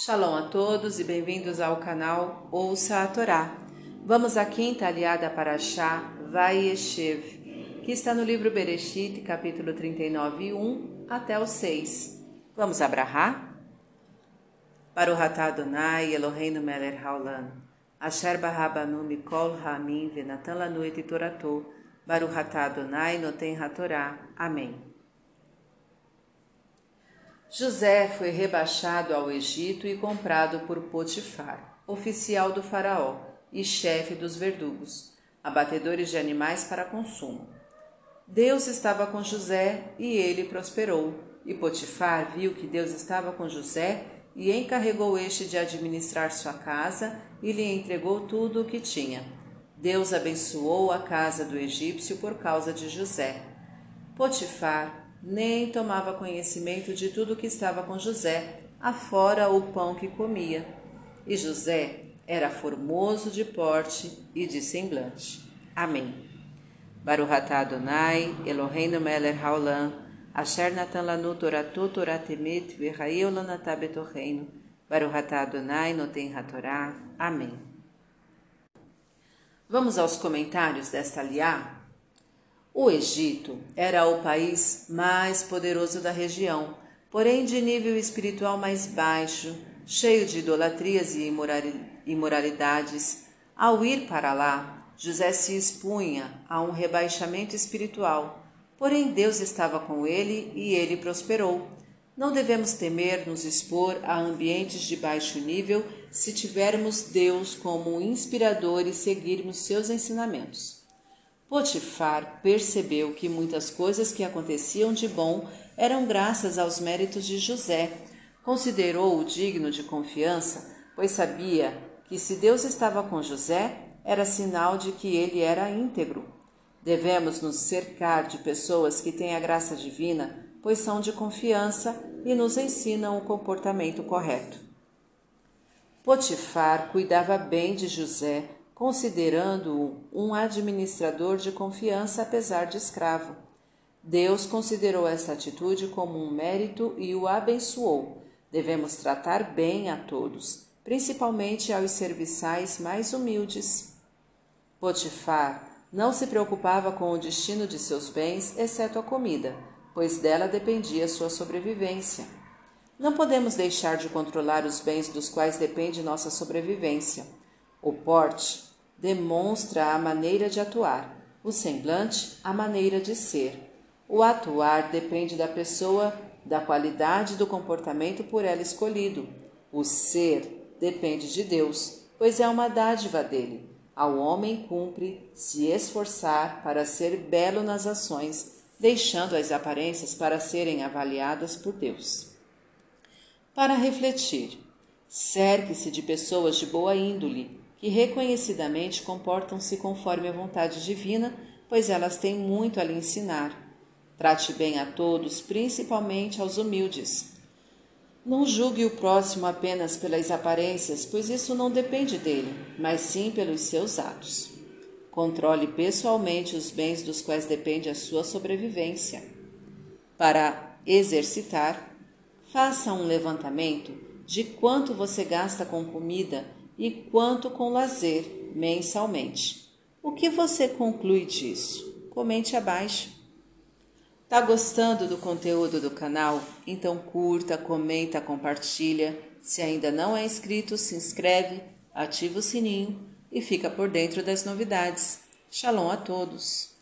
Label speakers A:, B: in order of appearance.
A: Shalom a todos e bem-vindos ao canal Ouça a Torá. Vamos à quinta aliada para Shá Vayeshev, que está no livro Bereshit, capítulo 39, 1 até o 6. Vamos abrahar? Para o Ratá Adonai, Eloheinu Meler Haolam, Asher Barabanu Mikol Hamim Venatan Lanu et Toratou, Baruch Ratá Adonai Noten Hatorá. Amém. José foi rebaixado ao Egito e comprado por Potifar, oficial do Faraó e chefe dos verdugos, abatedores de animais para consumo. Deus estava com José e ele prosperou. E Potifar viu que Deus estava com José e encarregou este de administrar sua casa e lhe entregou tudo o que tinha. Deus abençoou a casa do egípcio por causa de José. Potifar nem tomava conhecimento de tudo que estava com José, afora o pão que comia. E José era formoso de porte e de semblante. Amém. Baruhatá Adonai, Eloheinu Meler Haolam, Asher Natan Lanu Toratu Toratemet Verraeu Lanatá Betorreino, Baruhatá Adonai Noten Hatorá. Amém. Vamos aos comentários desta liá? O Egito era o país mais poderoso da região, porém de nível espiritual mais baixo, cheio de idolatrias e imoralidades. Ao ir para lá, José se expunha a um rebaixamento espiritual, porém Deus estava com ele e ele prosperou. Não devemos temer nos expor a ambientes de baixo nível se tivermos Deus como inspirador e seguirmos seus ensinamentos. Potifar percebeu que muitas coisas que aconteciam de bom eram graças aos méritos de José. Considerou-o digno de confiança, pois sabia que se Deus estava com José, era sinal de que ele era íntegro. Devemos nos cercar de pessoas que têm a graça divina, pois são de confiança e nos ensinam o comportamento correto. Potifar cuidava bem de José considerando-o um administrador de confiança apesar de escravo. Deus considerou essa atitude como um mérito e o abençoou. Devemos tratar bem a todos, principalmente aos serviçais mais humildes. Potifar não se preocupava com o destino de seus bens, exceto a comida, pois dela dependia sua sobrevivência. Não podemos deixar de controlar os bens dos quais depende nossa sobrevivência. O porte demonstra a maneira de atuar, o semblante, a maneira de ser. O atuar depende da pessoa, da qualidade do comportamento por ela escolhido. O ser depende de Deus, pois é uma dádiva dele. Ao homem cumpre se esforçar para ser belo nas ações, deixando as aparências para serem avaliadas por Deus. Para refletir, cerque-se de pessoas de boa índole, que reconhecidamente comportam-se conforme a vontade divina, pois elas têm muito a lhe ensinar. Trate bem a todos, principalmente aos humildes. Não julgue o próximo apenas pelas aparências, pois isso não depende dele, mas sim pelos seus atos. Controle pessoalmente os bens dos quais depende a sua sobrevivência. Para exercitar, faça um levantamento de quanto você gasta com comida e quanto com lazer mensalmente. O que você conclui disso? Comente abaixo. Tá gostando do conteúdo do canal? Então curta, comenta, compartilha. Se ainda não é inscrito, se inscreve, ativa o sininho e fica por dentro das novidades. Shalom a todos!